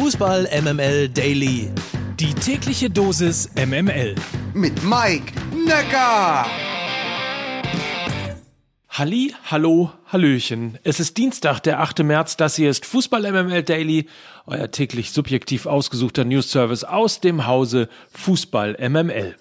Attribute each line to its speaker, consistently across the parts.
Speaker 1: Fußball MML Daily.
Speaker 2: Die tägliche Dosis MML.
Speaker 3: Mit Mike Necker.
Speaker 2: Halli, hallo, hallöchen. Es ist Dienstag, der 8. März. Das hier ist Fußball MML Daily, euer täglich subjektiv ausgesuchter News-Service aus dem Hause Fußball MML.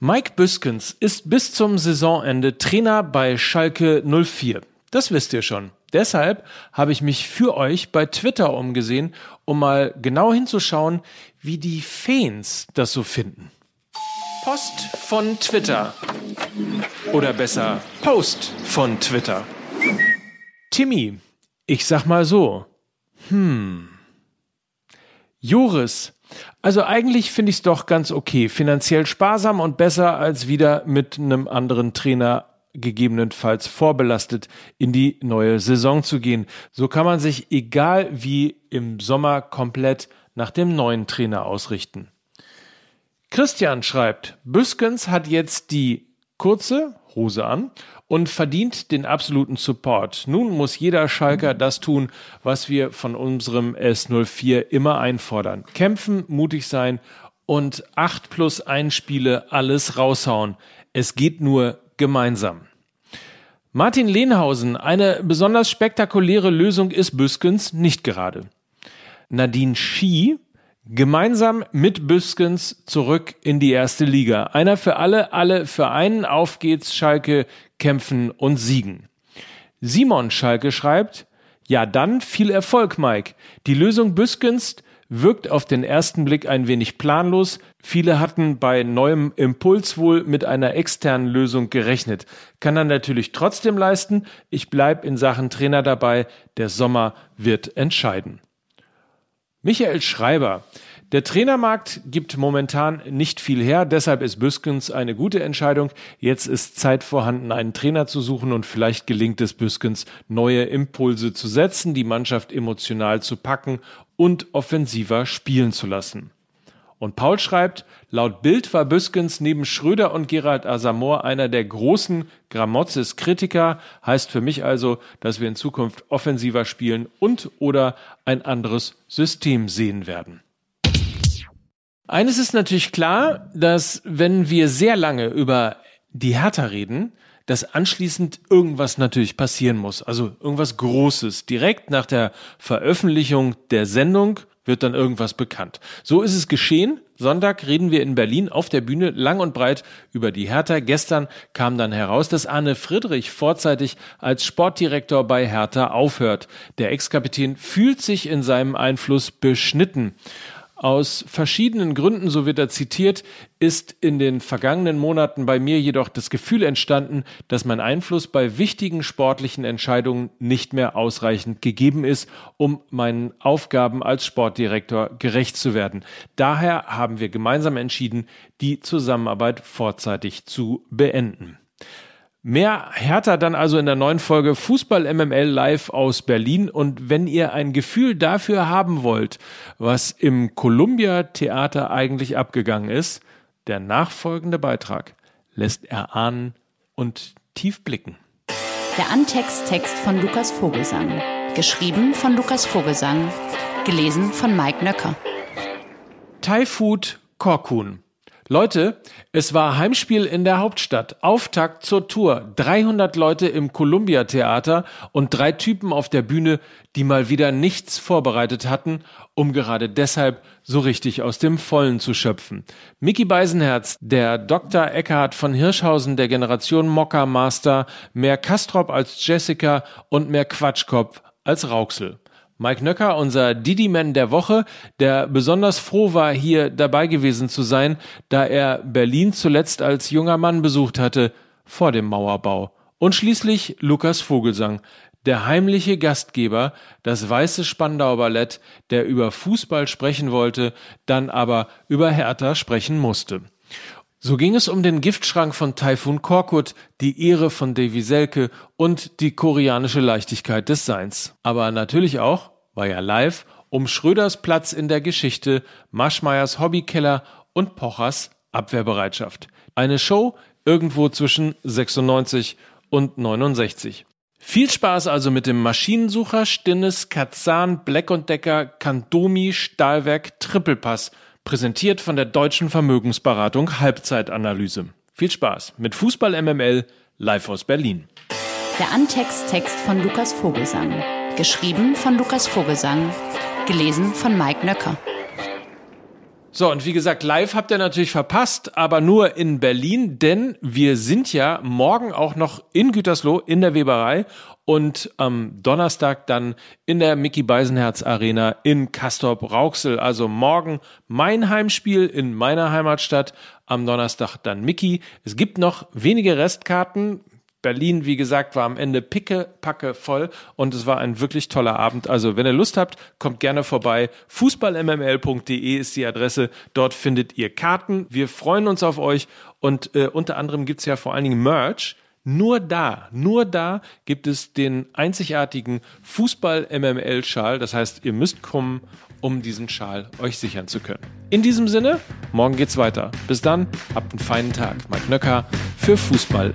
Speaker 2: Mike Büskens ist bis zum Saisonende Trainer bei Schalke 04. Das wisst ihr schon. Deshalb habe ich mich für euch bei Twitter umgesehen, um mal genau hinzuschauen, wie die Fans das so finden. Post von Twitter. Oder besser, Post von Twitter. Timmy, ich sag mal so. Hm. Joris, also eigentlich finde ich es doch ganz okay. Finanziell sparsam und besser als wieder mit einem anderen Trainer gegebenenfalls vorbelastet in die neue Saison zu gehen. So kann man sich egal wie im Sommer komplett nach dem neuen Trainer ausrichten. Christian schreibt, Büskens hat jetzt die kurze Hose an und verdient den absoluten Support. Nun muss jeder Schalker das tun, was wir von unserem S04 immer einfordern. Kämpfen, mutig sein und 8 plus 1 Spiele alles raushauen. Es geht nur gemeinsam. Martin Lehnhausen, eine besonders spektakuläre Lösung ist Büskens nicht gerade. Nadine Schie, gemeinsam mit Büskens zurück in die erste Liga. Einer für alle, alle für einen. Auf geht's, Schalke, kämpfen und siegen. Simon Schalke schreibt, ja dann viel Erfolg, Mike. Die Lösung Büskens wirkt auf den ersten Blick ein wenig planlos. Viele hatten bei neuem Impuls wohl mit einer externen Lösung gerechnet. Kann er natürlich trotzdem leisten. Ich bleib in Sachen Trainer dabei. Der Sommer wird entscheiden. Michael Schreiber. Der Trainermarkt gibt momentan nicht viel her, deshalb ist Büskens eine gute Entscheidung. Jetzt ist Zeit vorhanden, einen Trainer zu suchen und vielleicht gelingt es Büskens, neue Impulse zu setzen, die Mannschaft emotional zu packen und offensiver spielen zu lassen. Und Paul schreibt, laut Bild war Büskens neben Schröder und Gerald Asamor einer der großen Gramotzes-Kritiker, heißt für mich also, dass wir in Zukunft offensiver spielen und oder ein anderes System sehen werden. Eines ist natürlich klar, dass wenn wir sehr lange über die Hertha reden, dass anschließend irgendwas natürlich passieren muss. Also irgendwas Großes. Direkt nach der Veröffentlichung der Sendung wird dann irgendwas bekannt. So ist es geschehen. Sonntag reden wir in Berlin auf der Bühne lang und breit über die Hertha. Gestern kam dann heraus, dass Arne Friedrich vorzeitig als Sportdirektor bei Hertha aufhört. Der Ex-Kapitän fühlt sich in seinem Einfluss beschnitten. Aus verschiedenen Gründen, so wird er zitiert, ist in den vergangenen Monaten bei mir jedoch das Gefühl entstanden, dass mein Einfluss bei wichtigen sportlichen Entscheidungen nicht mehr ausreichend gegeben ist, um meinen Aufgaben als Sportdirektor gerecht zu werden. Daher haben wir gemeinsam entschieden, die Zusammenarbeit vorzeitig zu beenden. Mehr Hertha dann also in der neuen Folge Fußball MML live aus Berlin. Und wenn ihr ein Gefühl dafür haben wollt, was im Columbia Theater eigentlich abgegangen ist, der nachfolgende Beitrag lässt erahnen und tief blicken.
Speaker 4: Der Antext-Text von Lukas Vogelsang. Geschrieben von Lukas Vogelsang. Gelesen von Mike Nöcker.
Speaker 2: Thai Food Korkun. Leute, es war Heimspiel in der Hauptstadt. Auftakt zur Tour. 300 Leute im Columbia Theater und drei Typen auf der Bühne, die mal wieder nichts vorbereitet hatten, um gerade deshalb so richtig aus dem Vollen zu schöpfen. Mickey Beisenherz, der Dr. Eckhard von Hirschhausen der Generation Mokka Master, mehr Kastrop als Jessica und mehr Quatschkopf als Rauxel. Mike Nöcker, unser Didi-Man der Woche, der besonders froh war, hier dabei gewesen zu sein, da er Berlin zuletzt als junger Mann besucht hatte, vor dem Mauerbau. Und schließlich Lukas Vogelsang, der heimliche Gastgeber, das weiße Spandau Ballett, der über Fußball sprechen wollte, dann aber über Hertha sprechen musste. So ging es um den Giftschrank von Taifun Korkut, die Ehre von Davy Selke und die koreanische Leichtigkeit des Seins. Aber natürlich auch, war ja live, um Schröders Platz in der Geschichte, Maschmeyers Hobbykeller und Pochers Abwehrbereitschaft. Eine Show irgendwo zwischen 96 und 69. Viel Spaß also mit dem Maschinensucher Stinnes Kazan Black Decker Kandomi Stahlwerk Trippelpass, präsentiert von der Deutschen Vermögensberatung Halbzeitanalyse. Viel Spaß mit Fußball MML live aus Berlin.
Speaker 4: Der Antext-Text von Lukas Vogelsang. Geschrieben von Lukas Vogelsang. Gelesen von Mike Nöcker.
Speaker 2: So, und wie gesagt, live habt ihr natürlich verpasst, aber nur in Berlin, denn wir sind ja morgen auch noch in Gütersloh in der Weberei und am Donnerstag dann in der Mickey Beisenherz Arena in Castorp Rauxel. Also morgen mein Heimspiel in meiner Heimatstadt, am Donnerstag dann Mickey. Es gibt noch wenige Restkarten. Berlin, wie gesagt, war am Ende picke, packe voll und es war ein wirklich toller Abend. Also, wenn ihr Lust habt, kommt gerne vorbei. Fußballmml.de ist die Adresse. Dort findet ihr Karten. Wir freuen uns auf euch und äh, unter anderem gibt's ja vor allen Dingen Merch. Nur da, nur da gibt es den einzigartigen Fußball-MML-Schal. Das heißt, ihr müsst kommen, um diesen Schal euch sichern zu können. In diesem Sinne, morgen geht's weiter. Bis dann, habt einen feinen Tag. Mike Nöcker für Fußball